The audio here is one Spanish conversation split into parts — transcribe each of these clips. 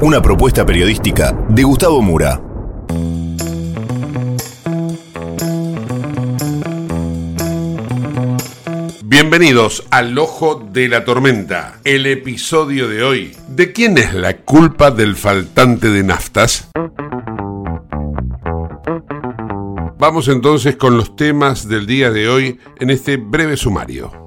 Una propuesta periodística de Gustavo Mura. Bienvenidos al Ojo de la Tormenta, el episodio de hoy. ¿De quién es la culpa del faltante de naftas? Vamos entonces con los temas del día de hoy en este breve sumario.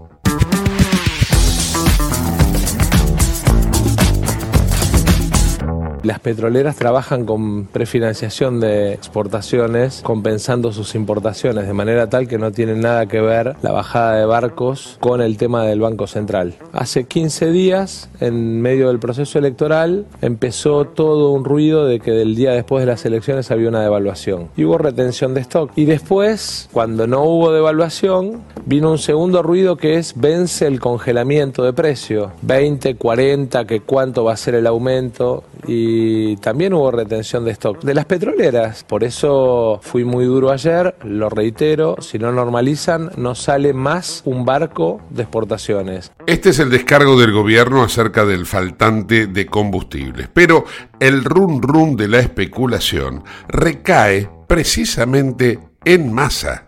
Las petroleras trabajan con prefinanciación de exportaciones, compensando sus importaciones, de manera tal que no tiene nada que ver la bajada de barcos con el tema del Banco Central. Hace 15 días, en medio del proceso electoral, empezó todo un ruido de que del día después de las elecciones había una devaluación. Y hubo retención de stock. Y después, cuando no hubo devaluación, vino un segundo ruido que es vence el congelamiento de precio. 20, 40, que cuánto va a ser el aumento. También hubo retención de stock de las petroleras. Por eso fui muy duro ayer, lo reitero, si no normalizan no sale más un barco de exportaciones. Este es el descargo del gobierno acerca del faltante de combustibles, pero el run run de la especulación recae precisamente en masa.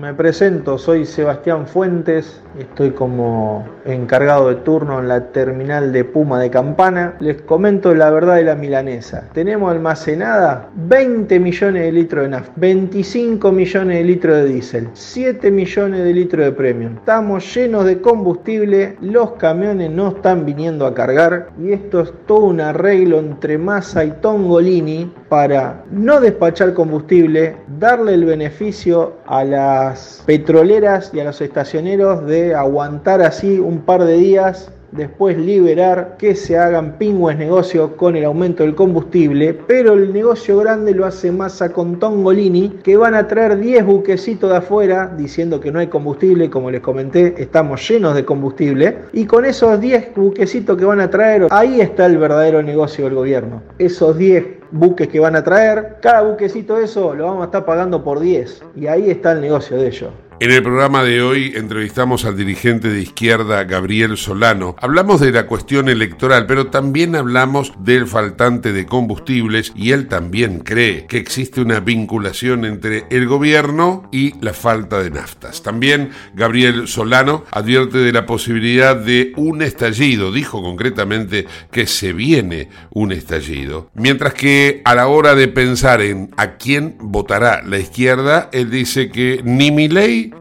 Me presento, soy Sebastián Fuentes, Estoy como encargado de turno en la terminal de Puma de Campana. Les comento la verdad de la milanesa. Tenemos almacenada 20 millones de litros de nafta, 25 millones de litros de diésel, 7 millones de litros de premium. Estamos llenos de combustible, los camiones no están viniendo a cargar y esto es todo un arreglo entre Massa y Tongolini para no despachar combustible, darle el beneficio a las petroleras y a los estacioneros de aguantar así un par de días después liberar que se hagan pingües negocios con el aumento del combustible, pero el negocio grande lo hace Massa con Tongolini, que van a traer 10 buquecitos de afuera diciendo que no hay combustible, como les comenté, estamos llenos de combustible, y con esos 10 buquecitos que van a traer, ahí está el verdadero negocio del gobierno. Esos 10 buques que van a traer, cada buquecito eso lo vamos a estar pagando por 10, y ahí está el negocio de ellos. En el programa de hoy entrevistamos al dirigente de izquierda Gabriel Solano. Hablamos de la cuestión electoral, pero también hablamos del faltante de combustibles y él también cree que existe una vinculación entre el gobierno y la falta de naftas. También Gabriel Solano advierte de la posibilidad de un estallido, dijo concretamente que se viene un estallido. Mientras que a la hora de pensar en a quién votará la izquierda, él dice que ni mi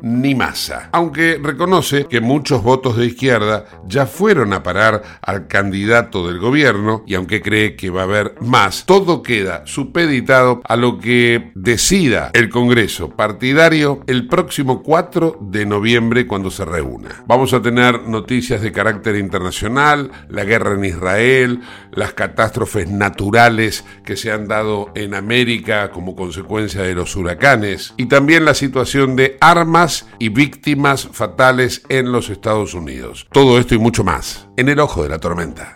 ni masa, aunque reconoce que muchos votos de izquierda ya fueron a parar al candidato del gobierno y aunque cree que va a haber más, todo queda supeditado a lo que decida el Congreso partidario el próximo 4 de noviembre cuando se reúna. Vamos a tener noticias de carácter internacional, la guerra en Israel, las catástrofes naturales que se han dado en América como consecuencia de los huracanes y también la situación de armas y víctimas fatales en los Estados Unidos. Todo esto y mucho más en el ojo de la tormenta.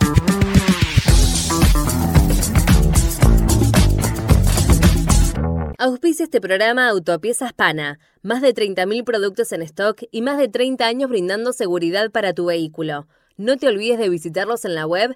Auspicia este programa Autopiezas Pana. Más de 30.000 productos en stock y más de 30 años brindando seguridad para tu vehículo. No te olvides de visitarlos en la web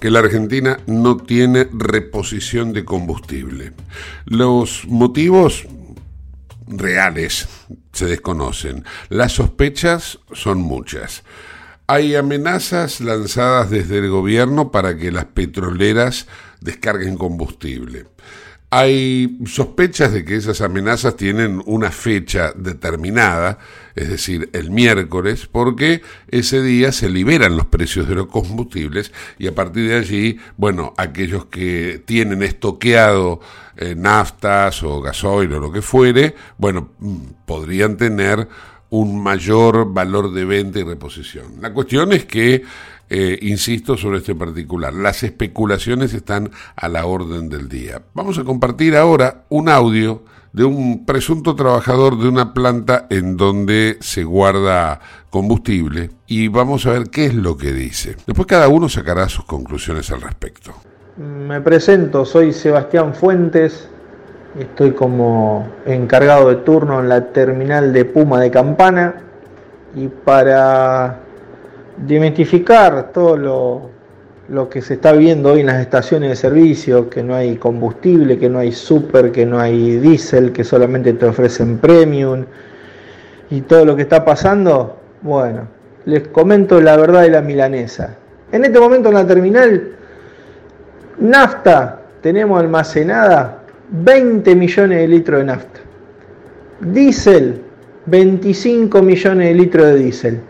que la Argentina no tiene reposición de combustible. Los motivos reales se desconocen. Las sospechas son muchas. Hay amenazas lanzadas desde el gobierno para que las petroleras descarguen combustible. Hay sospechas de que esas amenazas tienen una fecha determinada, es decir, el miércoles, porque ese día se liberan los precios de los combustibles y a partir de allí, bueno, aquellos que tienen estoqueado eh, naftas o gasoil o lo que fuere, bueno, mm, podrían tener un mayor valor de venta y reposición. La cuestión es que eh, insisto sobre este particular. Las especulaciones están a la orden del día. Vamos a compartir ahora un audio de un presunto trabajador de una planta en donde se guarda combustible y vamos a ver qué es lo que dice. Después cada uno sacará sus conclusiones al respecto. Me presento, soy Sebastián Fuentes, estoy como encargado de turno en la terminal de Puma de Campana y para dementificar todo lo, lo que se está viendo hoy en las estaciones de servicio, que no hay combustible, que no hay super, que no hay diésel, que solamente te ofrecen premium y todo lo que está pasando, bueno, les comento la verdad de la milanesa. En este momento en la terminal, nafta, tenemos almacenada 20 millones de litros de nafta. Diésel, 25 millones de litros de diésel.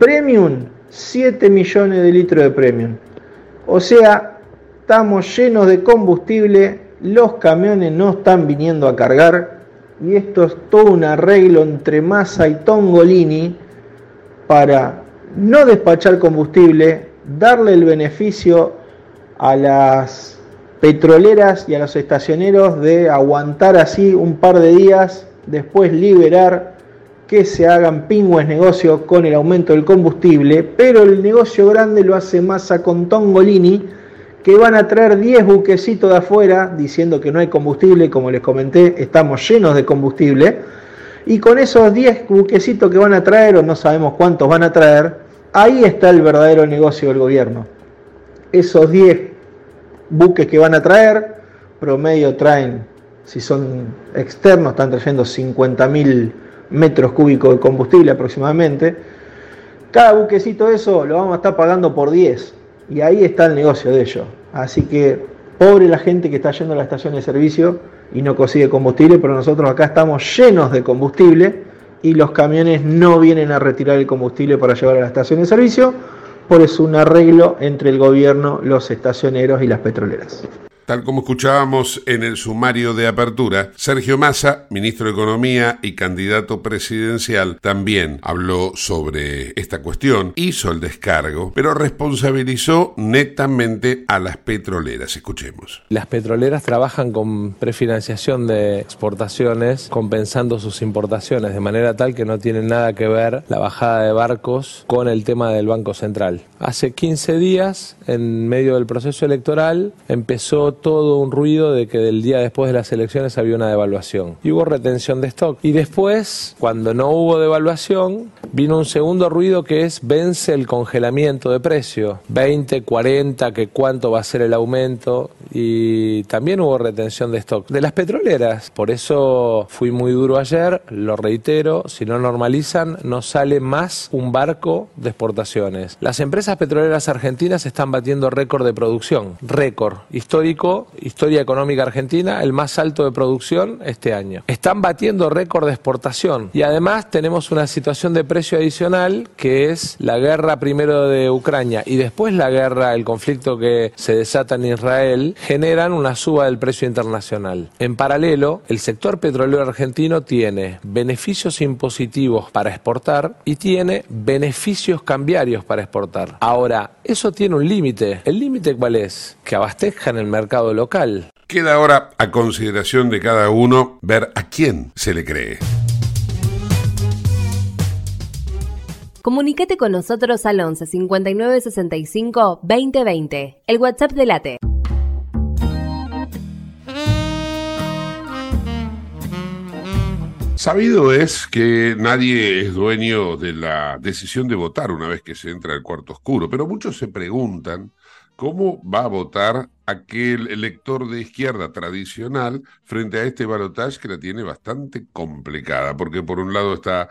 Premium, 7 millones de litros de premium. O sea, estamos llenos de combustible, los camiones no están viniendo a cargar y esto es todo un arreglo entre Massa y Tongolini para no despachar combustible, darle el beneficio a las petroleras y a los estacioneros de aguantar así un par de días, después liberar que se hagan pingües negocios con el aumento del combustible, pero el negocio grande lo hace Massa con Tongolini, que van a traer 10 buquecitos de afuera diciendo que no hay combustible, como les comenté, estamos llenos de combustible, y con esos 10 buquecitos que van a traer, o no sabemos cuántos van a traer, ahí está el verdadero negocio del gobierno. Esos 10 buques que van a traer, promedio traen, si son externos, están trayendo 50 mil metros cúbicos de combustible aproximadamente. Cada buquecito de eso lo vamos a estar pagando por 10 y ahí está el negocio de ellos. Así que pobre la gente que está yendo a la estación de servicio y no consigue combustible, pero nosotros acá estamos llenos de combustible y los camiones no vienen a retirar el combustible para llevar a la estación de servicio, por eso un arreglo entre el gobierno, los estacioneros y las petroleras. Tal como escuchábamos en el sumario de apertura, Sergio Massa, ministro de Economía y candidato presidencial, también habló sobre esta cuestión, hizo el descargo, pero responsabilizó netamente a las petroleras. Escuchemos. Las petroleras trabajan con prefinanciación de exportaciones, compensando sus importaciones, de manera tal que no tienen nada que ver la bajada de barcos con el tema del Banco Central. Hace 15 días, en medio del proceso electoral, empezó todo un ruido de que del día después de las elecciones había una devaluación. Y hubo retención de stock. Y después, cuando no hubo devaluación, vino un segundo ruido que es vence el congelamiento de precio. 20, 40, que cuánto va a ser el aumento. y también hubo retención de stock de las petroleras. Por eso fui muy duro ayer, lo reitero, si no normalizan no sale más un barco de exportaciones. Las empresas petroleras argentinas están batiendo récord de producción, récord histórico, historia económica argentina, el más alto de producción este año. Están batiendo récord de exportación y además tenemos una situación de precio adicional que es la guerra primero de Ucrania y después la guerra, el conflicto que se desata en Israel, generan una suba del precio internacional. En paralelo, el sector petrolero argentino tiene beneficios impositivos para exportar y tiene beneficios cambiarios para exportar. Ahora, eso tiene un límite. ¿El límite cuál es? Que abastezcan el mercado local. Queda ahora a consideración de cada uno ver a quién se le cree. Comunicate con nosotros al 11 59 65 2020, el WhatsApp de Late. Sabido es que nadie es dueño de la decisión de votar una vez que se entra al cuarto oscuro, pero muchos se preguntan cómo va a votar aquel elector de izquierda tradicional frente a este balotaje que la tiene bastante complicada, porque por un lado está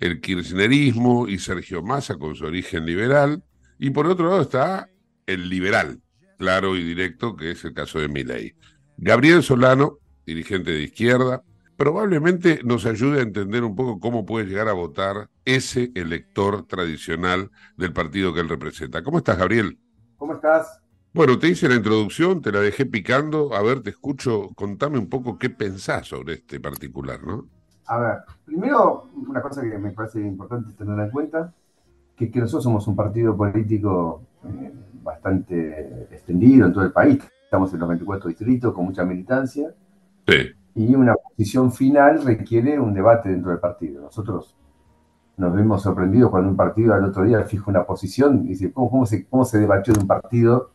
el kirchnerismo y Sergio Massa con su origen liberal, y por otro lado está el liberal, claro y directo, que es el caso de Milei. Gabriel Solano, dirigente de izquierda, probablemente nos ayude a entender un poco cómo puede llegar a votar ese elector tradicional del partido que él representa. ¿Cómo estás, Gabriel? ¿Cómo estás? Bueno, te hice la introducción, te la dejé picando. A ver, te escucho. Contame un poco qué pensás sobre este particular, ¿no? A ver, primero, una cosa que me parece importante tener en cuenta, que, que nosotros somos un partido político eh, bastante extendido en todo el país. Estamos en los 24 distritos con mucha militancia. Sí y una posición final requiere un debate dentro del partido. Nosotros nos vemos sorprendidos cuando un partido al otro día fija una posición y dice, ¿cómo, cómo, se, cómo se debatió de un partido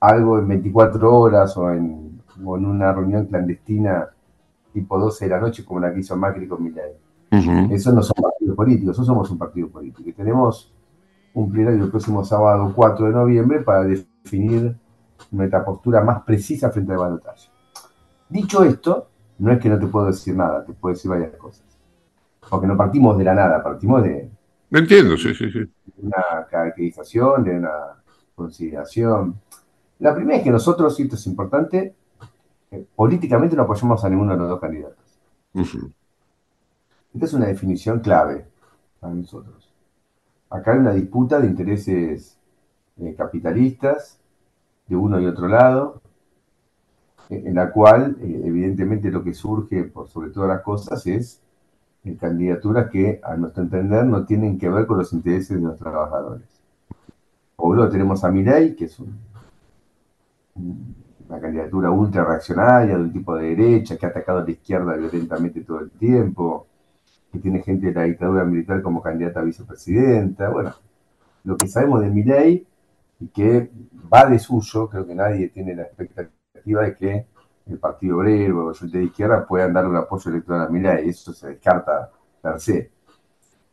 algo en 24 horas o en, o en una reunión clandestina tipo 12 de la noche como la que hizo Macri con Milei? Eso no son partidos políticos, eso somos un partido político. Y tenemos un plenario el próximo sábado 4 de noviembre para definir nuestra postura más precisa frente al balotaje. Dicho esto, no es que no te puedo decir nada, te puedo decir varias cosas. Porque no partimos de la nada, partimos de. Me entiendo, sí, sí, sí. una caracterización, de una consideración. La primera es que nosotros, y esto es importante, eh, políticamente no apoyamos a ninguno de los dos candidatos. Esta es una definición clave para nosotros. Acá hay una disputa de intereses eh, capitalistas de uno y otro lado, en la cual eh, evidentemente lo que surge por sobre todas las cosas es candidaturas que a nuestro entender no tienen que ver con los intereses de los trabajadores. Por luego tenemos a Milei, que es una candidatura ultra reaccionaria de un tipo de derecha que ha atacado a la izquierda violentamente todo el tiempo, que tiene gente de la dictadura militar como candidata a vicepresidenta. Bueno, lo que sabemos de Milei y que va de suyo, creo que nadie tiene la expectativa de que el Partido Obrero o el de Izquierda puedan dar un apoyo electoral a Milei, eso se descarta per se.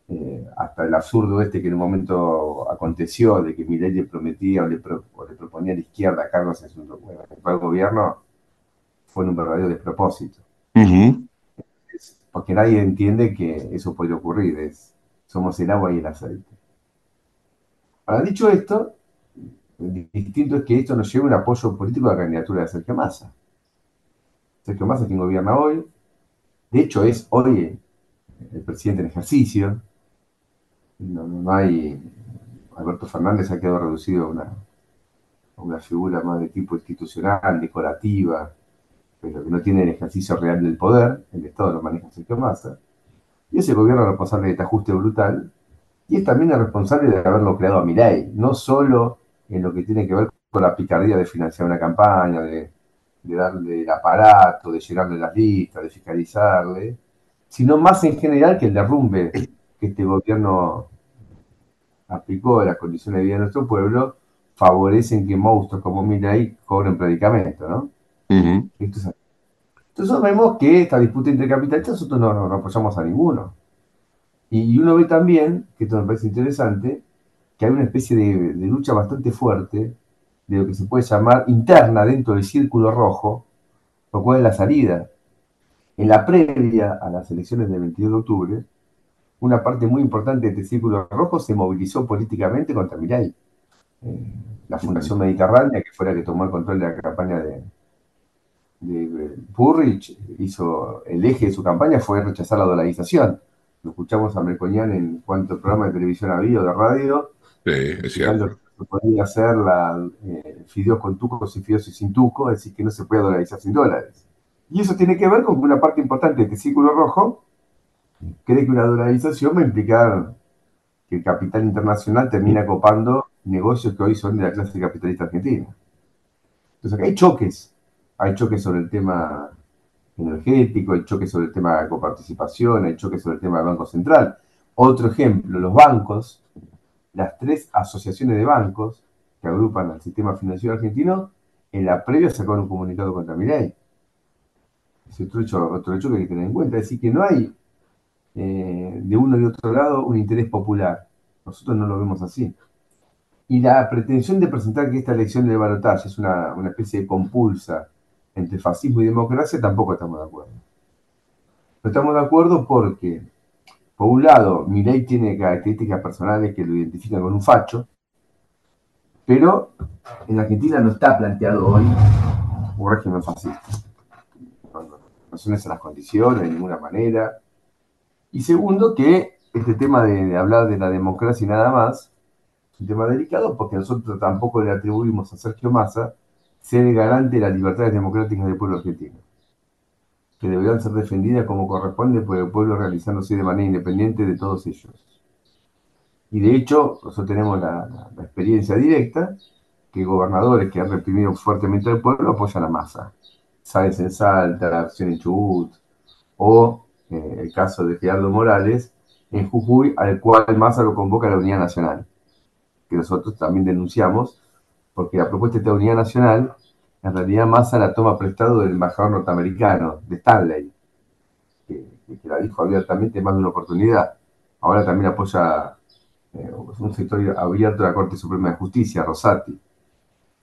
Eh, hasta el absurdo este que en un momento aconteció de que Milei le prometía o le, proponía a la izquierda a Carlos en su gobierno, fue un verdadero despropósito. porque nadie entiende que eso puede ocurrir, es, somos el agua y el aceite. Ahora, dicho esto, distinto es que esto nos lleve un apoyo político a la candidatura de Sergio Massa. Sergio Massa quien gobierna hoy, de hecho es hoy el presidente en ejercicio, no, hay, Alberto Fernández ha quedado reducido a una, figura más de tipo institucional, decorativa, pero que no tiene el ejercicio real del poder, el Estado lo maneja Sergio Massa, y ese gobierno responsable de este ajuste brutal, y es también el responsable de haberlo creado a Milei, no solo en lo que tiene que ver con la picardía de financiar una campaña, de, darle el aparato, de llenarle las listas, de fiscalizarle, sino más en general que el derrumbe que este gobierno aplicó a las condiciones de vida de nuestro pueblo, favorecen que monstruos como Milay cobren predicamento, ¿no? Entonces vemos que esta disputa entre capitalistas nosotros no, no, apoyamos a ninguno. Y uno ve también, que esto me parece interesante, que hay una especie de, lucha bastante fuerte de lo que se puede llamar interna dentro del círculo rojo, lo cual es la salida. En la previa a las elecciones del 22 de octubre, una parte muy importante de este círculo rojo se movilizó políticamente contra Milei. Eh, la Fundación Mediterránea, que fue la que tomó el control de la campaña de, de Purrich, hizo el eje de su campaña fue rechazar la dolarización. Lo escuchamos a Melconian en cuanto programa de televisión había o de radio. Sí, es cierto. Podía hacer la, eh, fideos con tucos y fideos sin tuco, es decir, que no se puede dolarizar sin dólares. Y eso tiene que ver con una parte importante de este círculo rojo cree que una dolarización va a implicar que el capital internacional termina copando negocios que hoy son de la clase capitalista argentina. Entonces acá hay choques, hay choques sobre el tema energético, hay choques sobre el tema de coparticipación, hay choques sobre el tema del Banco Central. Otro ejemplo, los bancos, las tres asociaciones de bancos que agrupan al sistema financiero argentino, en la previa sacaron un comunicado contra Milei. Es otro hecho, que hay que tener en cuenta. Es decir, que no hay eh, de uno y otro lado un interés popular. Nosotros no lo vemos así. Y la pretensión de presentar que esta elección de balotaje es una, una especie de compulsa entre fascismo y democracia, tampoco estamos de acuerdo. No estamos de acuerdo porque, por un lado, mi ley tiene características personales que lo identifican con un facho, pero en Argentina no está planteado hoy un régimen fascista. No, son esas las condiciones de ninguna manera. Y segundo, que este tema de hablar de la democracia y nada más es un tema delicado porque nosotros tampoco le atribuimos a Sergio Massa ser el garante de las libertades democráticas del pueblo argentino, que deberán ser defendidas como corresponde por el pueblo realizándose de manera independiente de todos ellos. Y de hecho, nosotros tenemos la, experiencia directa que gobernadores que han reprimido fuertemente al pueblo apoyan a Massa. Sáenz en Salta, Acción en Chubut, o eh, el caso de Gerardo Morales en Jujuy, al cual Massa lo convoca a la Unidad Nacional, que nosotros también denunciamos, porque la propuesta de unidad nacional, en realidad Massa la toma prestado del embajador norteamericano, de Stanley, que, la dijo abiertamente más de una oportunidad. Ahora también apoya eh, un sector abierto de la Corte Suprema de Justicia, Rosati.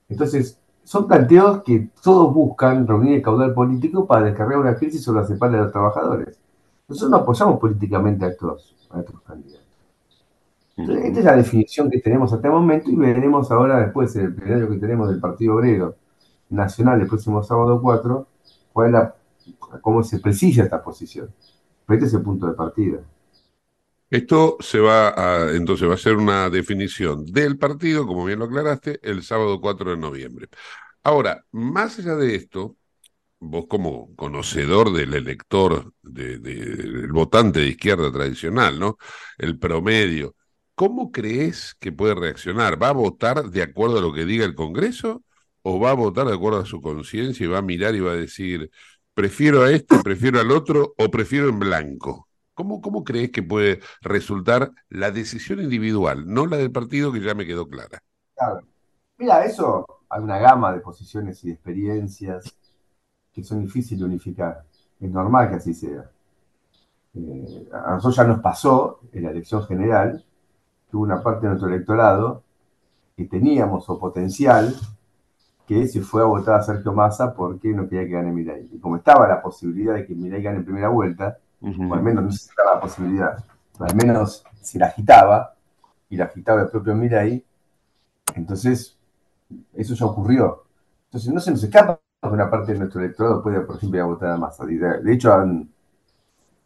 Entonces, son planteos que todos buscan reunir el caudal político para descargar una crisis sobre las espaldas de los trabajadores. Nosotros no apoyamos políticamente a estos, a estos candidatos esta es la definición que tenemos hasta el momento y veremos ahora, después del plenario que tenemos del Partido Obrero Nacional el próximo sábado 4, cuál cómo se precisa esta posición. Pero este es el punto de partida. Esto se va a, entonces va a ser una definición del partido, como bien lo aclaraste, el sábado 4 de noviembre. Ahora, más allá de esto, vos como conocedor del elector, del votante de izquierda tradicional, ¿no? El promedio, ¿cómo crees que puede reaccionar? ¿Va a votar de acuerdo a lo que diga el Congreso o va a votar de acuerdo a su conciencia y va a mirar y va a decir, prefiero a este, prefiero al otro o prefiero en blanco? ¿Cómo, ¿Cómo crees que puede resultar la decisión individual, no la del partido que ya me quedó clara? Claro. Mira, eso hay una gama de posiciones y de experiencias que son difíciles de unificar. Es normal que así sea. Eh, a nosotros ya nos pasó en la elección general tuvo una parte de nuestro electorado que teníamos o potencial que se fue a votar a Sergio Massa porque no quería que gane Milei. Y como estaba la posibilidad de que Milei gane en primera vuelta, o al menos no se estaba la posibilidad, al menos se la agitaba, y la agitaba el propio Milei, entonces eso ya ocurrió. Entonces no se nos escapa que una parte de nuestro electorado puede, por ejemplo, ir a votar a Massa. De hecho, han,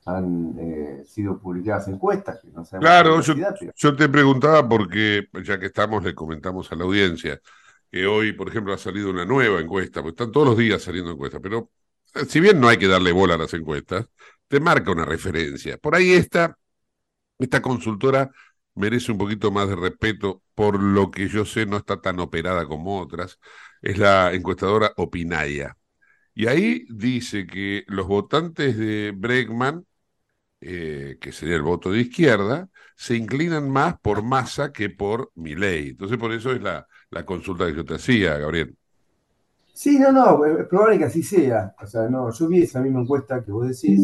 han eh, sido publicadas encuestas. Que no claro, yo, te preguntaba porque, ya que estamos, le comentamos a la audiencia que hoy, por ejemplo, ha salido una nueva encuesta, porque están todos los días saliendo encuestas, pero eh, si bien no hay que darle bola a las encuestas, te marca una referencia. Por ahí esta, esta consultora merece un poquito más de respeto, por lo que yo sé no está tan operada como otras, es la encuestadora Opinaya. Y ahí dice que los votantes de Bregman eh, que sería el voto de izquierda, se inclinan más por masa que por mi ley. Entonces, por eso es la, consulta que yo te hacía, Gabriel. Sí, no, no, es probable que así sea. O sea, no, yo vi esa misma encuesta que vos decís,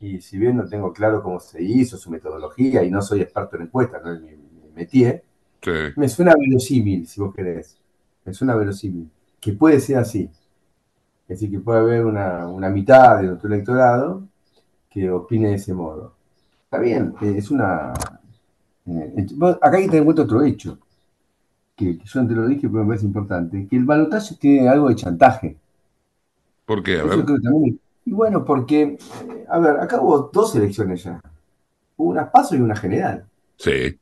y si bien no tengo claro cómo se hizo, su metodología, y no soy experto en encuestas, no es mi, métier, me suena verosímil, si vos querés. me suena verosímil, que puede ser así. Es decir, que puede haber una, una mitad de nuestro electorado que opine de ese modo. Está bien, eh, es una... Eh, acá hay que tener en cuenta otro hecho, que, yo te lo dije, pero me parece importante, que el balotaje tiene algo de chantaje. ¿Por qué? A ver. y bueno, porque, a ver, acá hubo dos elecciones ya. Hubo una paso y una general. Sí.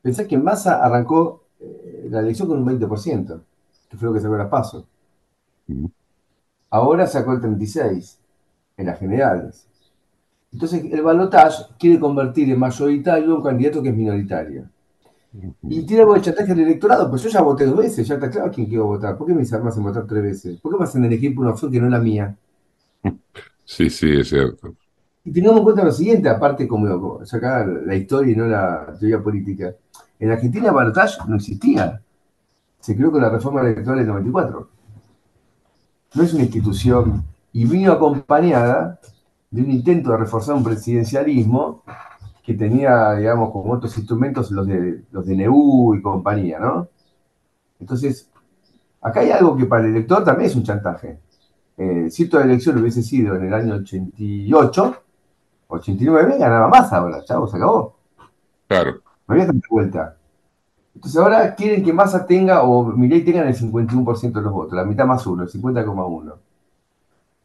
Pensá que Massa arrancó eh, la elección con un 20%, que fue lo que sacó la paso. Ahora sacó el 36% en las generales. Entonces, el balotaje quiere convertir en mayoritario a un candidato que es minoritario. Y tiene algo de chantaje al electorado, pues yo ya voté dos veces, ya está claro quién quiero votar. ¿Por qué me hacen votar tres veces? ¿Por qué me hacen elegir por una opción que no es la mía? Sí, sí, es cierto. Y tengamos en cuenta lo siguiente, aparte como sacar la historia y no la teoría política. En Argentina el balotaje no existía. Se creó con la reforma electoral del 94. No es una institución y vino acompañada de un intento de reforzar un presidencialismo que tenía, digamos, como otros instrumentos los de, los de NEU y compañía, ¿no? Entonces, acá hay algo que para el elector también es un chantaje. Eh, si toda elección hubiese sido en el año 88, 89, ganaba más ahora, chavo, se acabó. Claro. No había tanta vuelta. Entonces ahora quieren que Massa tenga, o Milei tenga el 51% de los votos, la mitad más uno, el 50,1.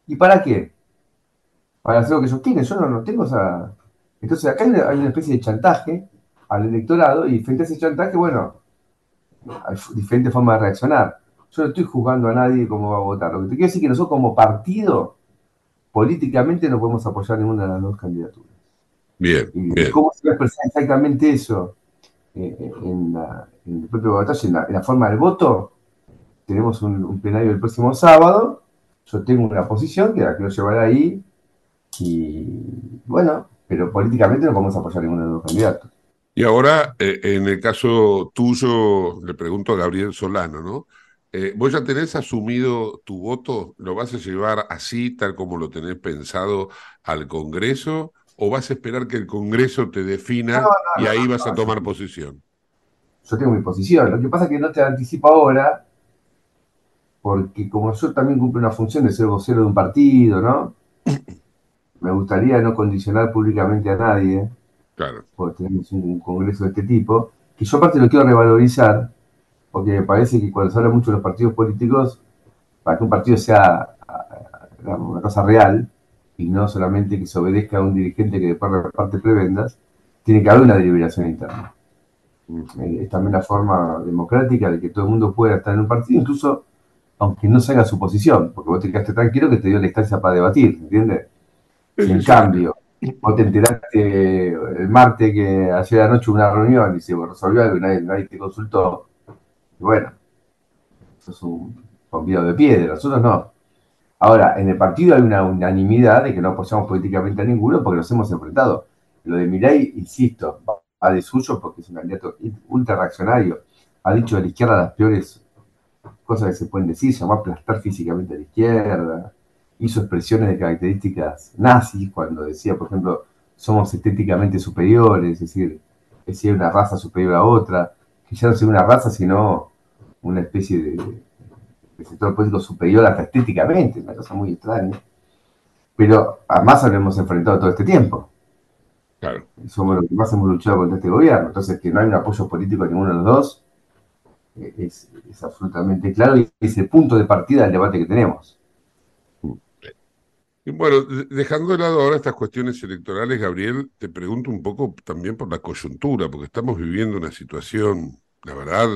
¿Y para qué? Para hacer lo que ellos quieren. Yo no, no tengo esa, entonces acá hay una, especie de chantaje al electorado y frente a ese chantaje, bueno, hay diferentes formas de reaccionar. Yo no estoy juzgando a nadie cómo va a votar. Lo que te quiero decir es que nosotros como partido, políticamente no podemos apoyar ninguna de las dos candidaturas. Bien, ¿Cómo se va a expresar exactamente eso eh, en, el propio batalla, en la, forma del voto? Tenemos un, plenario el próximo sábado. Yo tengo una posición que la quiero llevar ahí. Y bueno, pero políticamente no podemos apoyar a ninguno de los candidatos. Y ahora, eh, en el caso tuyo, le pregunto a Gabriel Solano, ¿no? Eh, ¿Vos ya tenés asumido tu voto? ¿Lo vas a llevar así, tal como lo tenés pensado, al Congreso? ¿O vas a esperar que el Congreso te defina y ahí vas a tomar posición? Yo tengo mi posición. Lo que pasa es que no te anticipo ahora, porque como yo también cumplo una función de ser vocero de un partido, ¿no? me gustaría no condicionar públicamente a nadie, claro. porque tenemos un congreso de este tipo, que yo aparte lo quiero revalorizar, porque me parece que cuando se habla mucho de los partidos políticos, para que un partido sea una cosa real, y no solamente que se obedezca a un dirigente que después reparte prebendas, tiene que haber una deliberación interna. Eh, es también la forma democrática de que todo el mundo pueda estar en un partido, incluso aunque no se haga su posición, porque vos te quedaste tranquilo que te dio la instancia para debatir, ¿entiendes? En cambio, vos te enteraste el martes que ayer anoche hubo una reunión y se resolvió algo y nadie, te consultó. Y bueno, eso es un convidado de piedra, nosotros no. Ahora, en el partido hay una unanimidad de que no apoyamos políticamente a ninguno porque nos hemos enfrentado. Lo de Milei, insisto, va de suyo porque es un candidato ultra reaccionario. Ha dicho de la izquierda las peores cosas que se pueden decir, se va a aplastar físicamente a la izquierda hizo expresiones de características nazis cuando decía, por ejemplo, somos estéticamente superiores, es decir, es decir, una raza superior a otra, que ya no sea una raza, sino una especie de, sector político superior hasta estéticamente, una cosa muy extraña. Pero a Massa lo hemos enfrentado todo este tiempo. Claro. Somos los que más hemos luchado contra este gobierno. Entonces, que no hay un apoyo político a ninguno de los dos eh, es, es absolutamente claro y es el punto de partida del debate que tenemos. Bueno, dejando de lado ahora estas cuestiones electorales, Gabriel, te pregunto un poco también por la coyuntura, porque estamos viviendo una situación, la verdad,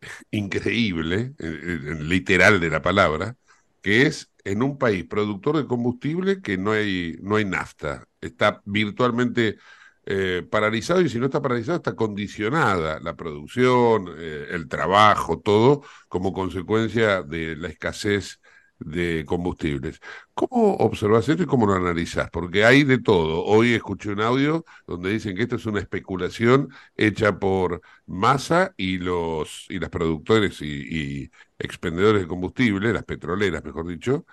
increíble, en, literal de la palabra, que es en un país productor de combustible que no hay, no hay nafta. Está virtualmente eh, paralizado y si no está paralizado está condicionada la producción, eh, el trabajo, todo como consecuencia de la escasez de combustibles. ¿Cómo observas esto y cómo lo analizás? Porque hay de todo. Hoy escuché un audio donde dicen que esto es una especulación hecha por Massa y los y las productores y, expendedores de combustible, las petroleras, mejor dicho,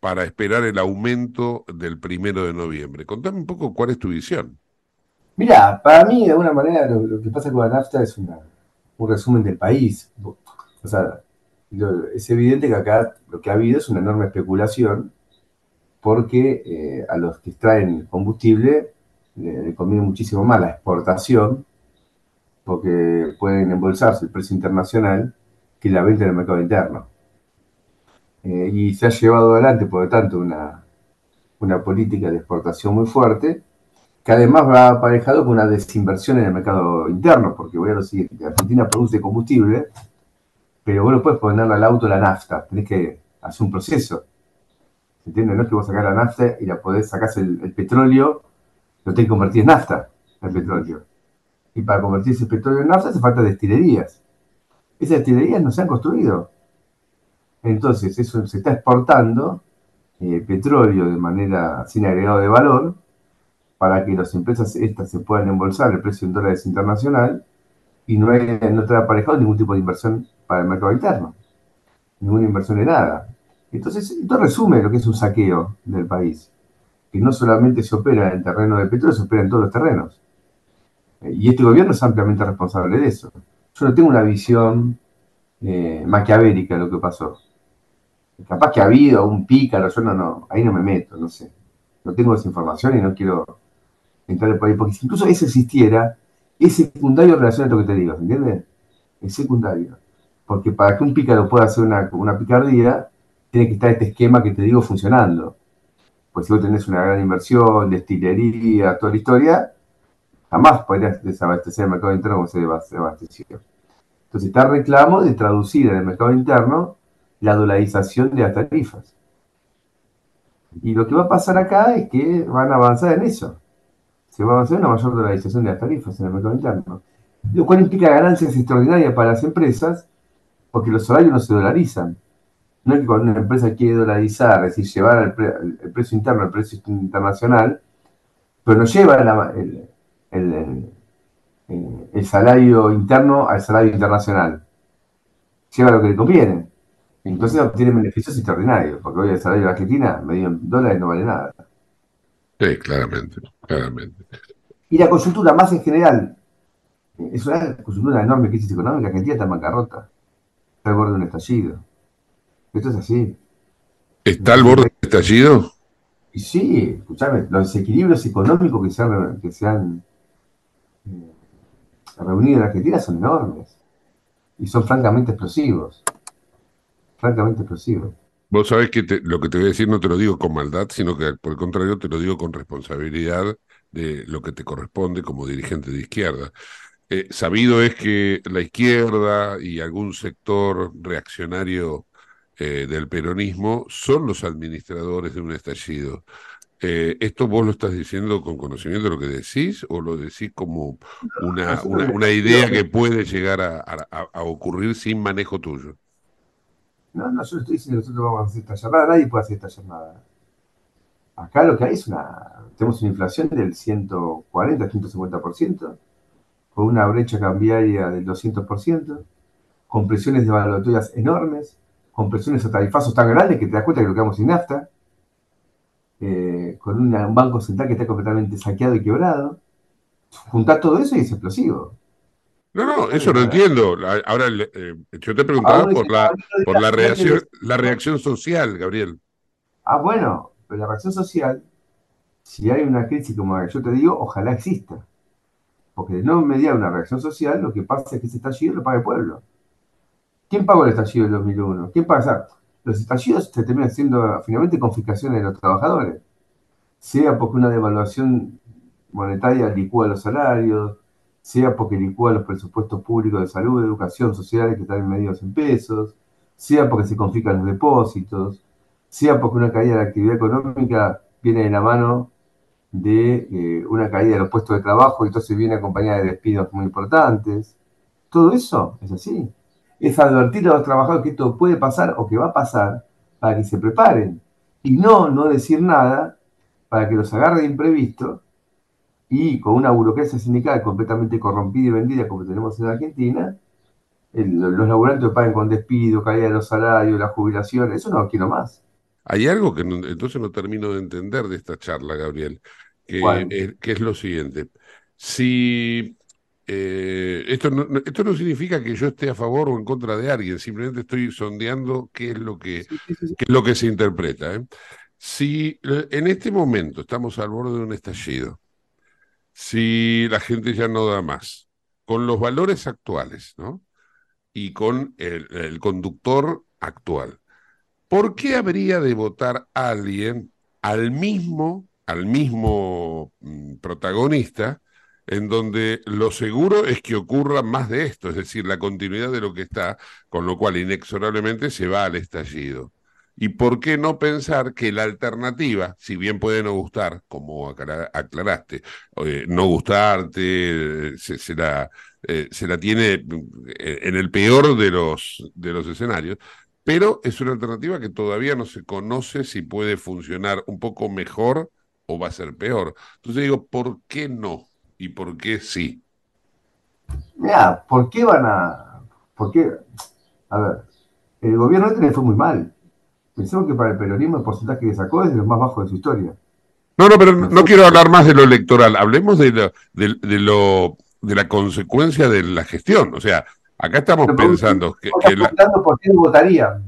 para esperar el aumento del primero de noviembre. Contame un poco cuál es tu visión. Mira, para mí, de alguna manera, lo, que pasa con la nafta es una, un resumen del país. O O es evidente que acá lo que ha habido es una enorme especulación porque eh, a los que extraen combustible le, conviene muchísimo más la exportación porque pueden embolsarse el precio internacional que la venta en el mercado interno. Eh, y se ha llevado adelante, por lo tanto, una, una política de exportación muy fuerte, que además va aparejado con una desinversión en el mercado interno, porque voy a lo siguiente, Argentina produce combustible, pero vos no puedes ponerle al auto la nafta, tenés que hacer un proceso. ¿Se entiende? No es que vos sacás la nafta y la podés, sacás el, petróleo, lo tenés que convertir en nafta, el petróleo. Y para convertir ese petróleo en nafta hace falta destilerías. Esas destilerías no se han construido. Entonces, eso se está exportando eh, petróleo de manera sin agregado de valor para que las empresas estas se puedan embolsar el precio en dólares internacional y no, hay, no aparejado ningún tipo de inversión para el mercado interno. Ninguna inversión de nada. Entonces, esto resume lo que es un saqueo del país, que no solamente se opera en el terreno del petróleo, se opera en todos los terrenos. Y este gobierno es ampliamente responsable de eso. Yo no tengo una visión eh, maquiavélica de lo que pasó. Capaz que ha habido un pícaro, yo no, no, ahí no me meto, no sé. No tengo esa información y no quiero entrar por ahí, porque si incluso eso existiera, es secundario en relación a lo que te digo, ¿entiendes? Es secundario. Porque para que un pícaro pueda hacer una, picardía, tiene que estar este esquema que te digo funcionando. Pues si vos tenés una gran inversión, destilería, toda la historia, jamás podrías desabastecer el mercado interno como se desabasteció. Entonces está el reclamo de traducir en el mercado interno la dolarización de las tarifas. Y lo que va a pasar acá es que van a avanzar en eso. Se va a avanzar en una mayor dolarización de las tarifas en el mercado interno. Lo cual implica ganancias extraordinarias para las empresas, porque los salarios no se dolarizan. No es que cuando una empresa quiere dolarizar, es decir, llevar el, precio interno al precio internacional, pero no lleva el, el, salario interno al salario internacional. Lleva lo que le conviene. Entonces obtiene beneficios extraordinarios, porque hoy el salario de Argentina, medio en dólares, no vale nada. Sí, claramente, claramente. Y la coyuntura más en general, es una coyuntura enorme crisis económica, Argentina está en bancarrota, al borde de un estallido. Esto es así. ¿Está al borde de un estallido? Y sí, escúchame, los desequilibrios económicos que se han, que se han eh, reunido en Argentina son enormes y son francamente explosivos francamente explosivo. Vos sabés que lo que te voy a decir no te lo digo con maldad, sino que por el contrario te lo digo con responsabilidad de lo que te corresponde como dirigente de izquierda. Eh, sabido es que la izquierda y algún sector reaccionario eh, del peronismo son los administradores de un estallido. Eh, ¿Esto vos lo estás diciendo con conocimiento de lo que decís o lo decís como una, una, idea que puede llegar a ocurrir sin manejo tuyo? No, no, yo estoy diciendo que nosotros vamos a hacer esta llamada, nadie puede hacer esta llamada. Acá lo que hay es una, tenemos una inflación del 140, 150%, con una brecha cambiaria del 200%, con presiones de valuatorias enormes, con presiones a tarifazos tan grandes que te das cuenta que lo quedamos sin nafta, eh, con un banco central que está completamente saqueado y quebrado. Juntar todo eso y es explosivo. No, no, eso no entiendo. Ahora, eh, yo te preguntaba por la, por la reacción, la reacción social, Gabriel. Ah, bueno, pero la reacción social, si hay una crisis como la que yo te digo, ojalá exista. Porque de no mediar una reacción social, lo que pasa es que ese estallido lo paga el pueblo. ¿Quién pagó el estallido del 2001? ¿Quién paga? los estallidos se terminan siendo finalmente confiscaciones de los trabajadores. Sea porque una devaluación monetaria licúa los salarios, sea porque licúa los presupuestos públicos de salud, educación, sociales que están medios en pesos, sea porque se confiscan los depósitos, sea porque una caída de la actividad económica viene de la mano de eh, una caída de los puestos de trabajo y entonces viene acompañada de despidos muy importantes. Todo eso es así. Es advertir a los trabajadores que esto puede pasar o que va a pasar para que se preparen. Y no, no decir nada para que los agarre de imprevisto y con una burocracia sindical completamente corrompida y vendida como tenemos en Argentina, los laburantes paguen con despido, caída de los salarios, la jubilación, eso no quiero más. Hay algo que entonces no termino de entender de esta charla, Gabriel, que, es, que es lo siguiente. Si eh, esto no, esto no significa que yo esté a favor o en contra de alguien, simplemente estoy sondeando qué es lo que, qué es lo que se interpreta. ¿eh? Si en este momento estamos al borde de un estallido, si la gente ya no da más, con los valores actuales, ¿no? Y con el, el conductor actual, ¿por qué habría de votar alguien al mismo, al mismo mm, protagonista? en donde lo seguro es que ocurra más de esto, es decir, la continuidad de lo que está, con lo cual inexorablemente se va al estallido. ¿Y por qué no pensar que la alternativa, si bien puede no gustar, como aclaraste, no gustarte, se, la, eh, la tiene eh, en el peor de los, de los escenarios, pero es una alternativa que todavía no se conoce si puede funcionar un poco mejor o va a ser peor. Entonces digo, ¿por qué no? y por qué sí? Mira, ¿por qué van a.? ¿Por qué? A ver, el gobierno este fue muy mal. Pensemos que para el peronismo el porcentaje que sacó es de los más bajos de su historia. No, no, pero no, quiero hablar más de lo electoral. Hablemos de lo, de, lo, de la consecuencia de la gestión. O sea, acá estamos pensando que, por qué votarían.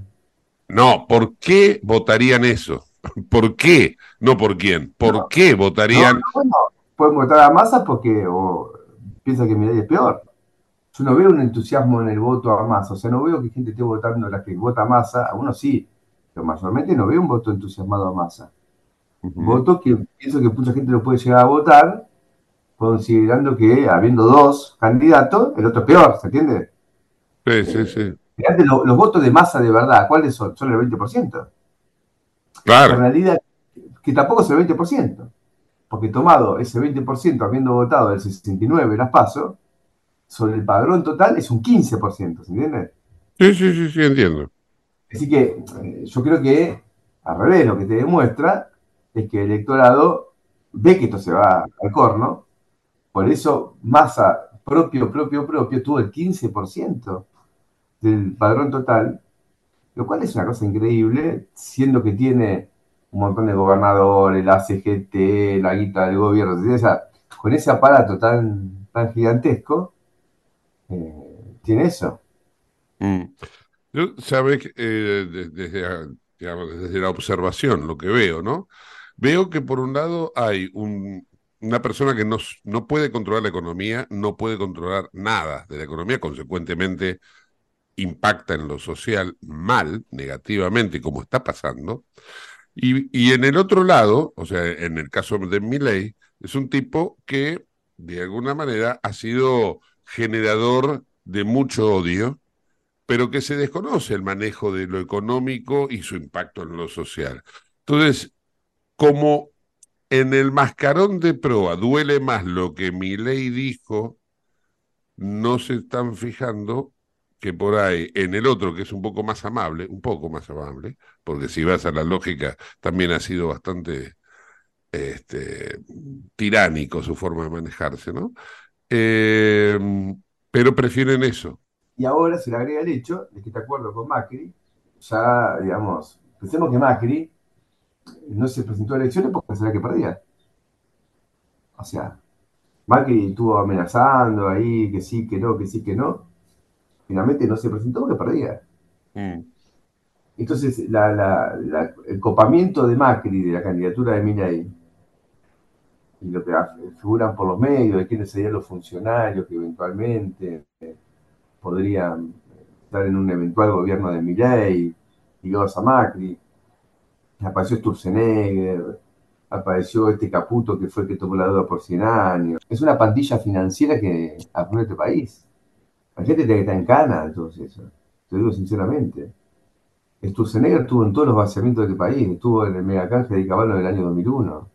No, ¿por qué votarían eso? ¿Por qué? No por quién. ¿Por qué votarían? pueden votar a Massa porque o, piensa que ley es peor. Yo no veo un entusiasmo en el voto a Massa, o sea, no veo que gente esté votando la que vota a Massa, a uno sí, pero mayormente no veo un voto entusiasmado a Massa. Un voto que pienso que mucha gente lo puede llegar a votar, considerando que habiendo dos candidatos, el otro es peor, ¿se entiende? Sí, sí, sí. los, votos de Massa de verdad, ¿cuáles son? Son el 20%. Claro. En realidad, que tampoco es el 20% porque tomado ese 20% habiendo votado el 69 las paso, sobre el padrón total es un 15%, ¿se entiende? Sí, sí, sí, sí, entiendo. Así que eh, yo creo que al revés, lo que te demuestra es que el electorado ve que esto se va al corno, por eso masa propio, propio, propio tuvo el 15% del padrón total, lo cual es una cosa increíble, siendo que tiene un montón de gobernadores, la CGT, la guita del gobierno, o sea, con ese aparato tan, tan gigantesco, eh, tiene eso. Mm. Yo, sabes, eh, desde, desde la observación, lo que veo, ¿no? Veo que por un lado hay una persona que no, no puede controlar la economía, no puede controlar nada de la economía, consecuentemente impacta en lo social mal, negativamente, como está pasando. Y, en el otro lado, o sea, en el caso de Milley, es un tipo que de alguna manera ha sido generador de mucho odio, pero que se desconoce el manejo de lo económico y su impacto en lo social. Entonces, como en el mascarón de proa duele más lo que Milley dijo, no se están fijando que por ahí en el otro, que es un poco más amable, un poco más amable, porque si vas a la lógica, también ha sido bastante este, tiránico su forma de manejarse, ¿no? Em, pero prefieren eso. Y ahora se le agrega el hecho de que está acuerdo con Macri, ya, digamos, pensemos que Macri no se presentó a elecciones porque sabía que perdía. O sea, Macri estuvo amenazando ahí, que sí, que no, que sí, que no, finalmente no se presentó porque perdía. Mm. Entonces, el copamiento de Macri de la candidatura de Milei y lo que figuran por los medios de quiénes serían los funcionarios que eventualmente eh, podrían estar en un eventual gobierno de Milei ligados a Macri. Apareció Sturzenegger, apareció este Caputo que fue el que tomó la deuda por 100 años. Es una pandilla financiera que aprueba este país. La gente que está en cana, eso. Te digo sinceramente. Sturzenegger estuvo en todos los vaciamientos del país, estuvo en el megacanje de Caballo del año 2001.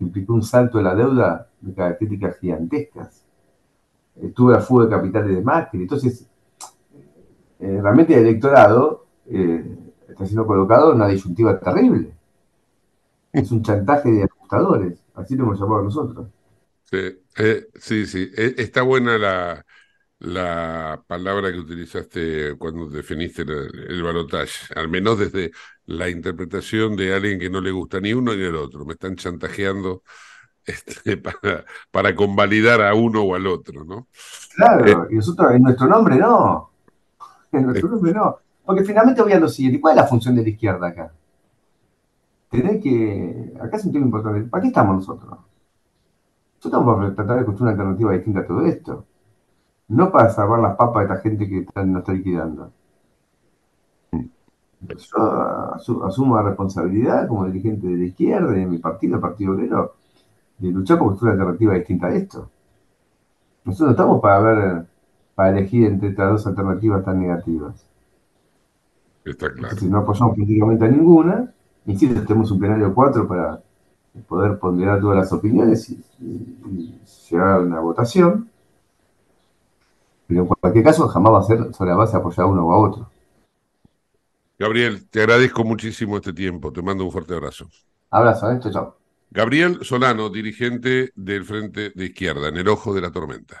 Implicó un salto de la deuda de características gigantescas. Estuvo la fuga de capitales de Macri. Entonces, eh, realmente el electorado eh, está siendo colocado en una disyuntiva terrible. Es un chantaje de ajustadores, así lo hemos llamado nosotros. Sí, eh, sí, sí. Está buena la, la palabra que utilizaste cuando definiste el, el balotaje, al menos desde la interpretación de alguien que no le gusta ni uno ni el otro. Me están chantajeando este, para, convalidar a uno o al otro, ¿no? Claro, eh, y nosotros en nuestro nombre no. En nuestro nombre no. Porque finalmente voy a lo siguiente, ¿cuál es la función de la izquierda acá? Tener que. Acá es un tema importante. ¿Para qué estamos nosotros? Nosotros estamos para tratar de construir una alternativa distinta a todo esto. No para salvar las papas de esta gente que nos está liquidando. Yo asumo la responsabilidad como dirigente de la izquierda, de mi partido, el Partido Obrero, de luchar por construir una alternativa distinta a esto. Nosotros no estamos para ver, para elegir entre estas dos alternativas tan negativas. Está claro. Si no apoyamos políticamente a ninguna, insisto, tenemos un plenario 4 para poder ponderar todas las opiniones y, llegar a una votación. Pero en cualquier caso, jamás va a ser sobre la base de apoyar a uno o a otro. Gabriel, te agradezco muchísimo este tiempo. Te mando un fuerte abrazo. Abrazo, ¿eh? Chao, chao. Gabriel Solano, dirigente del Frente de Izquierda, en el ojo de la tormenta.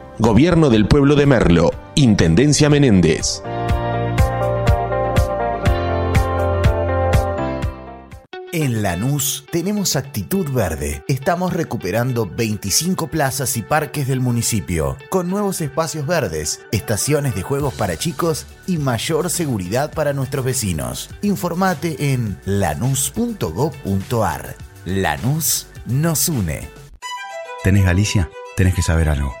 Gobierno del Pueblo de Merlo, Intendencia Menéndez. En Lanús tenemos actitud verde. Estamos recuperando 25 plazas y parques del municipio, con nuevos espacios verdes, estaciones de juegos para chicos y mayor seguridad para nuestros vecinos. Informate en lanús.gov.ar. Lanús nos une. ¿Tenés Galicia? Tenés que saber algo.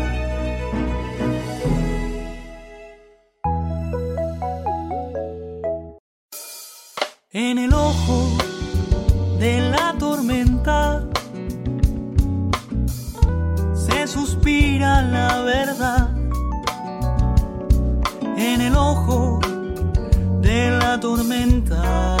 Tormenta.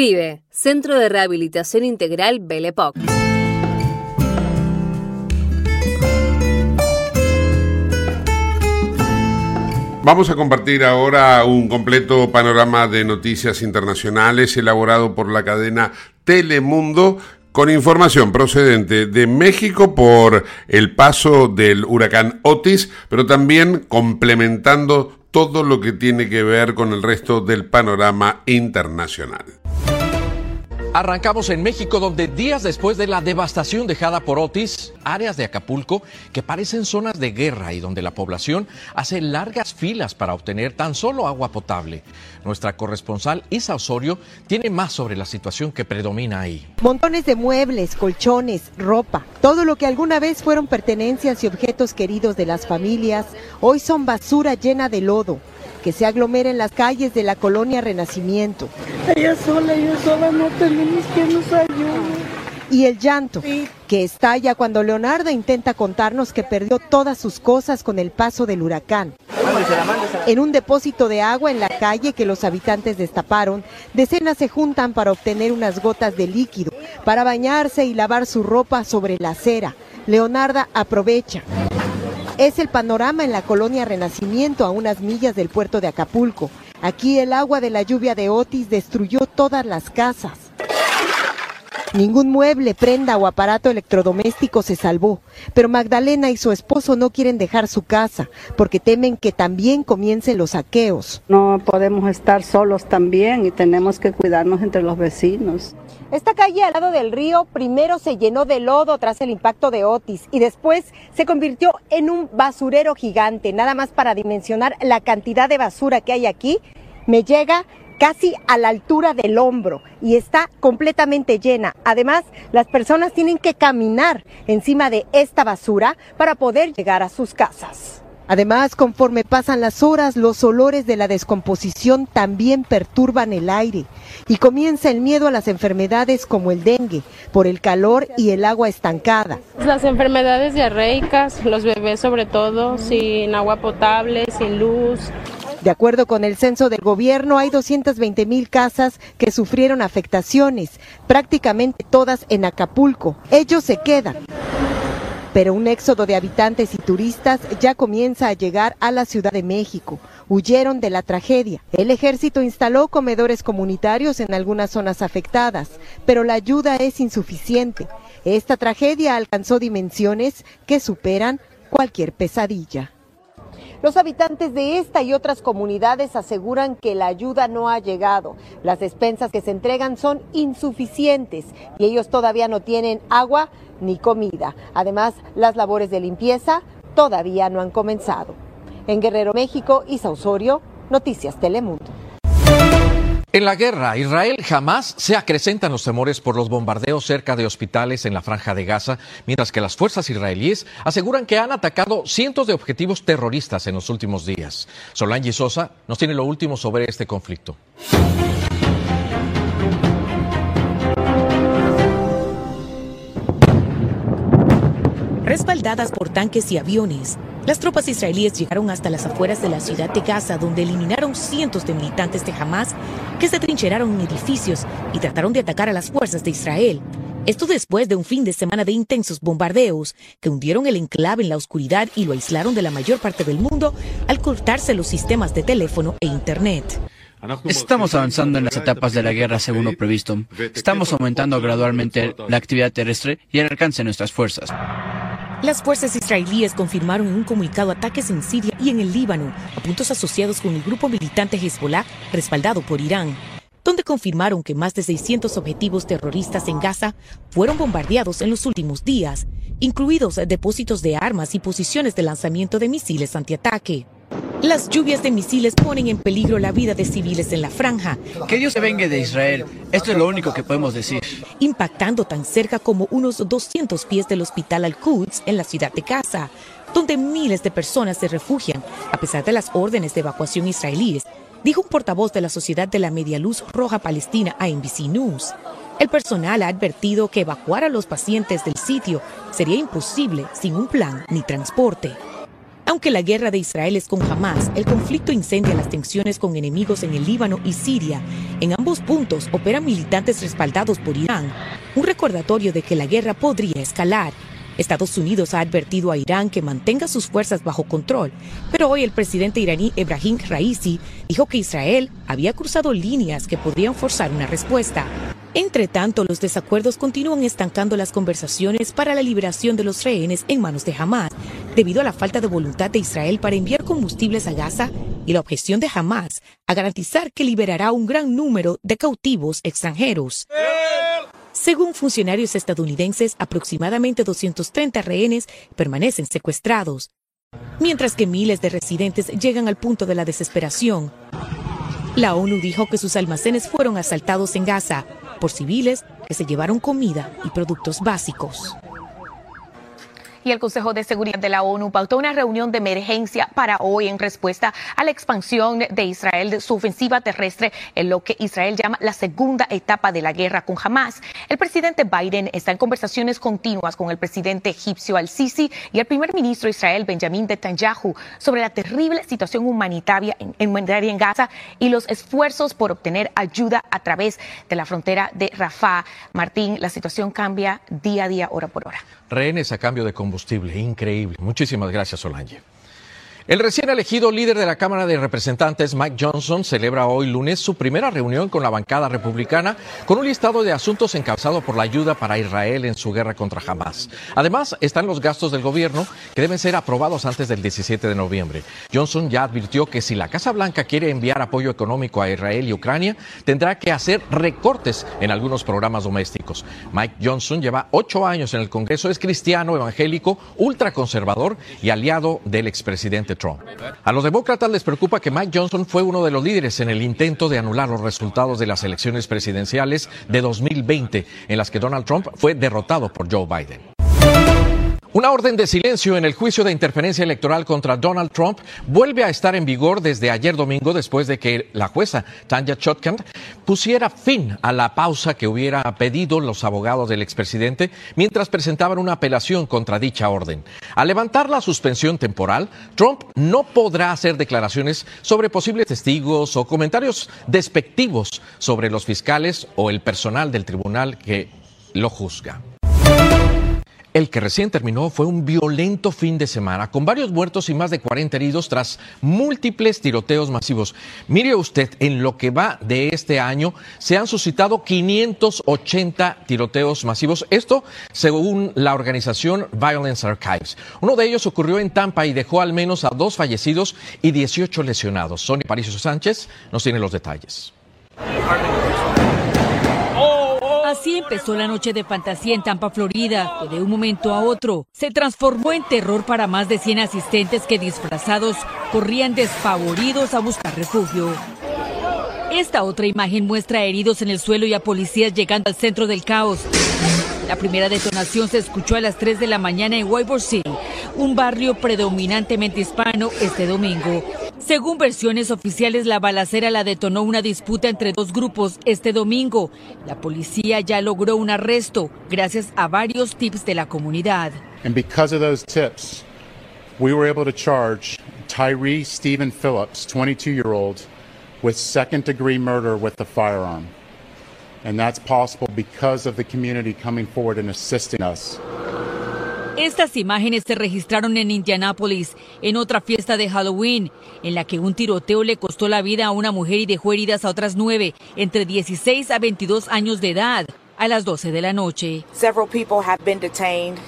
Escribe Centro de Rehabilitación Integral Belepoc. Vamos a compartir ahora un completo panorama de noticias internacionales elaborado por la cadena Telemundo con información procedente de México por el paso del huracán Otis, pero también complementando todo lo que tiene que ver con el resto del panorama internacional. Arrancamos en México, donde días después de la devastación dejada por Otis, áreas de Acapulco que parecen zonas de guerra y donde la población hace largas filas para obtener tan solo agua potable. Nuestra corresponsal Isa Osorio tiene más sobre la situación que predomina ahí. Montones de muebles, colchones, ropa, todo lo que alguna vez fueron pertenencias y objetos queridos de las familias, hoy son basura llena de lodo que se aglomera en las calles de la colonia Renacimiento. Ella sola, ella sola, no tenemos que nos ayude. Y el llanto, que estalla cuando Leonardo intenta contarnos que perdió todas sus cosas con el paso del huracán. En un depósito de agua en la calle que los habitantes destaparon, decenas se juntan para obtener unas gotas de líquido, para bañarse y lavar su ropa sobre la acera. Leonarda aprovecha, es el panorama en la colonia Renacimiento a unas millas del puerto de Acapulco. Aquí el agua de la lluvia de Otis destruyó todas las casas. Ningún mueble, prenda o aparato electrodoméstico se salvó, pero Magdalena y su esposo no quieren dejar su casa porque temen que también comiencen los saqueos. No podemos estar solos también y tenemos que cuidarnos entre los vecinos. Esta calle al lado del río primero se llenó de lodo tras el impacto de Otis y después se convirtió en un basurero gigante. Nada más para dimensionar la cantidad de basura que hay aquí, me llega casi a la altura del hombro y está completamente llena. Además, las personas tienen que caminar encima de esta basura para poder llegar a sus casas. Además, conforme pasan las horas, los olores de la descomposición también perturban el aire y comienza el miedo a las enfermedades como el dengue, por el calor y el agua estancada. Las enfermedades diarreicas, los bebés sobre todo, sin agua potable, sin luz. De acuerdo con el censo del gobierno, hay 220 mil casas que sufrieron afectaciones, prácticamente todas en Acapulco. Ellos se quedan. Pero un éxodo de habitantes y turistas ya comienza a llegar a la Ciudad de México. Huyeron de la tragedia. El ejército instaló comedores comunitarios en algunas zonas afectadas, pero la ayuda es insuficiente. Esta tragedia alcanzó dimensiones que superan cualquier pesadilla. Los habitantes de esta y otras comunidades aseguran que la ayuda no ha llegado. Las despensas que se entregan son insuficientes y ellos todavía no tienen agua ni comida. Además, las labores de limpieza todavía no han comenzado. En Guerrero, México, Isa Osorio, Noticias Telemundo. En la guerra, Israel jamás se acrecentan los temores por los bombardeos cerca de hospitales en la franja de Gaza, mientras que las fuerzas israelíes aseguran que han atacado cientos de objetivos terroristas en los últimos días. Solange Sosa nos tiene lo último sobre este conflicto. Respaldadas por tanques y aviones, las tropas israelíes llegaron hasta las afueras de la ciudad de Gaza, donde eliminaron cientos de militantes de Hamas que se trincheraron en edificios y trataron de atacar a las fuerzas de Israel. Esto después de un fin de semana de intensos bombardeos que hundieron el enclave en la oscuridad y lo aislaron de la mayor parte del mundo al cortarse los sistemas de teléfono e Internet. Estamos avanzando en las etapas de la guerra según lo previsto. Estamos aumentando gradualmente la actividad terrestre y el alcance de nuestras fuerzas. Las fuerzas israelíes confirmaron en un comunicado ataques en Siria y en el Líbano a puntos asociados con el grupo militante Hezbollah respaldado por Irán, donde confirmaron que más de 600 objetivos terroristas en Gaza fueron bombardeados en los últimos días, incluidos depósitos de armas y posiciones de lanzamiento de misiles antiataque. Las lluvias de misiles ponen en peligro la vida de civiles en la franja. Que Dios se vengue de Israel. Esto es lo único que podemos decir. Impactando tan cerca como unos 200 pies del hospital Al-Quds en la ciudad de Gaza, donde miles de personas se refugian a pesar de las órdenes de evacuación israelíes, dijo un portavoz de la Sociedad de la Media Luz Roja Palestina a NBC News. El personal ha advertido que evacuar a los pacientes del sitio sería imposible sin un plan ni transporte. Aunque la guerra de Israel es con Hamas, el conflicto incendia las tensiones con enemigos en el Líbano y Siria. En ambos puntos operan militantes respaldados por Irán, un recordatorio de que la guerra podría escalar. Estados Unidos ha advertido a Irán que mantenga sus fuerzas bajo control, pero hoy el presidente iraní Ebrahim Raisi dijo que Israel había cruzado líneas que podrían forzar una respuesta. Entre tanto, los desacuerdos continúan estancando las conversaciones para la liberación de los rehenes en manos de Hamas, debido a la falta de voluntad de Israel para enviar combustibles a Gaza y la objeción de Hamas a garantizar que liberará un gran número de cautivos extranjeros. Según funcionarios estadounidenses, aproximadamente 230 rehenes permanecen secuestrados, mientras que miles de residentes llegan al punto de la desesperación. La ONU dijo que sus almacenes fueron asaltados en Gaza por civiles que se llevaron comida y productos básicos el Consejo de Seguridad de la ONU pautó una reunión de emergencia para hoy en respuesta a la expansión de Israel de su ofensiva terrestre en lo que Israel llama la segunda etapa de la guerra con Hamas. El presidente Biden está en conversaciones continuas con el presidente egipcio al-Sisi y el primer ministro Israel Benjamin Netanyahu sobre la terrible situación humanitaria en, en Gaza y los esfuerzos por obtener ayuda a través de la frontera de Rafah. Martín, la situación cambia día a día, hora por hora. Rehenes a cambio de combustible, increíble. Muchísimas gracias, Solange. El recién elegido líder de la Cámara de Representantes, Mike Johnson, celebra hoy lunes su primera reunión con la bancada republicana con un listado de asuntos encabezado por la ayuda para Israel en su guerra contra Hamas. Además, están los gastos del gobierno que deben ser aprobados antes del 17 de noviembre. Johnson ya advirtió que si la Casa Blanca quiere enviar apoyo económico a Israel y Ucrania, tendrá que hacer recortes en algunos programas domésticos. Mike Johnson lleva ocho años en el Congreso, es cristiano, evangélico, ultraconservador y aliado del expresidente A los demócratas les preocupa que Mike Johnson fue uno de los líderes en el intento de anular los resultados de las elecciones presidenciales de 2020, en las que Donald Trump fue derrotado por Joe Biden. Una orden de silencio en el juicio de interferencia electoral contra Donald Trump vuelve a estar en vigor desde ayer domingo después de que la jueza Tanya Chutkan pusiera fin a la pausa que hubiera pedido los abogados del expresidente mientras presentaban una apelación contra dicha orden. Al levantar la suspensión temporal, Trump no podrá hacer declaraciones sobre posibles testigos o comentarios despectivos sobre los fiscales o el personal del tribunal que lo juzga. El que recién terminó fue un violento fin de semana, con varios muertos y más de 40 heridos tras múltiples tiroteos masivos. Mire usted, en lo que va de este año se han suscitado 580 tiroteos masivos. Esto según la organización Violence Archives. Uno de ellos ocurrió en Tampa y dejó al menos a dos fallecidos y 18 lesionados. Sonia Paricio Sánchez nos tiene los detalles. Así empezó la noche de fantasía en Tampa, Florida, que de un momento a otro se transformó en terror para más de 100 asistentes que disfrazados corrían despavoridos a buscar refugio. Esta otra imagen muestra heridos en el suelo y a policías llegando al centro del caos. La primera detonación se escuchó a las 3 de la mañana en Ybor City, un barrio predominantemente hispano, este domingo. Según versiones oficiales, la balacera la detonó una disputa entre dos grupos este domingo. La policía ya logró un arresto gracias a varios tips de la comunidad. And because of those tips, we were able to charge Tyree Stephen Phillips, 22-year-old, with second-degree murder with a firearm. Estas imágenes se registraron en Indianápolis, en otra fiesta de Halloween, en la que un tiroteo le costó la vida a una mujer y dejó heridas a otras nueve, entre 16 a 22 años de edad, a las 12 de la noche. Several people have been detained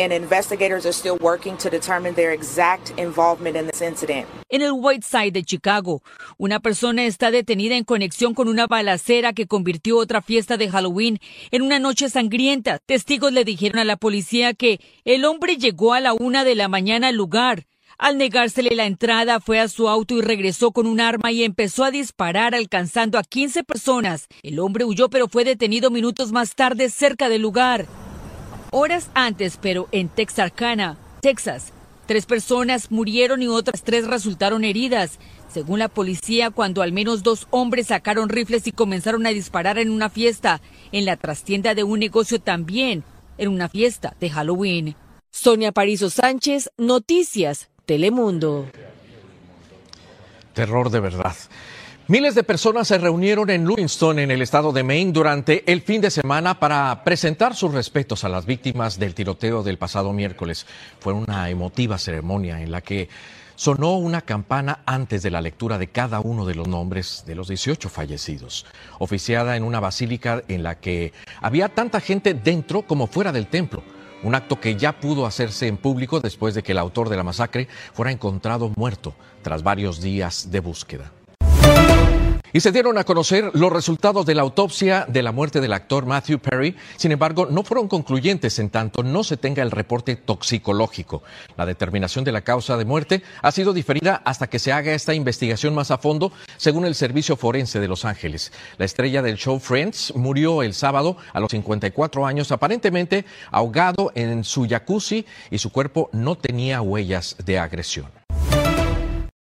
and investigators are still working to determine their exact involvement in this incident. En el White Side de Chicago, una persona está detenida en conexión con una balacera que convirtió otra fiesta de Halloween en una noche sangrienta. Testigos le dijeron a la policía que el hombre llegó a la una de la mañana al lugar. Al negársele la entrada, fue a su auto y regresó con un arma y empezó a disparar alcanzando a 15 personas. El hombre huyó pero fue detenido minutos más tarde cerca del lugar. Horas antes, pero en Texarkana, Texas, tres personas murieron y otras tres resultaron heridas. Según la policía, cuando al menos dos hombres sacaron rifles y comenzaron a disparar en una fiesta, en la trastienda de un negocio también, en una fiesta de Halloween. Sonia Parizo Sánchez, Noticias, Telemundo. Terror de verdad. Miles de personas se reunieron en Lewiston, en el estado de Maine, durante el fin de semana para presentar sus respetos a las víctimas del tiroteo del pasado miércoles. Fue una emotiva ceremonia en la que sonó una campana antes de la lectura de cada uno de los nombres de los 18 fallecidos, oficiada en una basílica en la que había tanta gente dentro como fuera del templo. Un acto que ya pudo hacerse en público después de que el autor de la masacre fuera encontrado muerto tras varios días de búsqueda. Y se dieron a conocer los resultados de la autopsia de la muerte del actor Matthew Perry. Sin embargo, no fueron concluyentes en tanto no se tenga el reporte toxicológico. La determinación de la causa de muerte ha sido diferida hasta que se haga esta investigación más a fondo, según el Servicio Forense de Los Ángeles. La estrella del show Friends murió el sábado a los 54 años, aparentemente ahogado en su jacuzzi y su cuerpo no tenía huellas de agresión.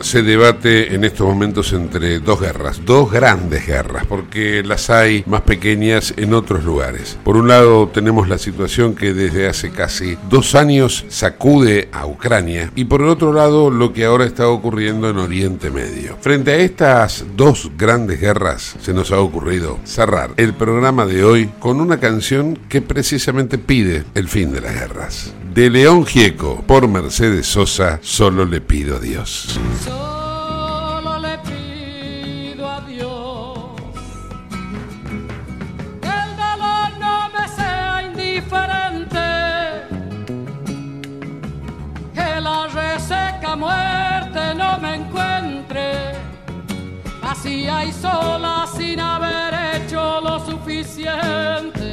se debate en estos momentos entre dos guerras, dos grandes guerras, porque las hay más pequeñas en otros lugares. Por un lado tenemos la situación que desde hace casi dos años sacude a Ucrania y por el otro lado lo que ahora está ocurriendo en Oriente Medio. Frente a estas dos grandes guerras se nos ha ocurrido cerrar el programa de hoy con una canción que precisamente pide el fin de las guerras. De León Gieco por Mercedes Sosa, solo le pido a Dios. Solo le pido a Dios que el dolor no me sea indiferente, que la reseca muerte no me encuentre vacía y sola sin haber hecho lo suficiente.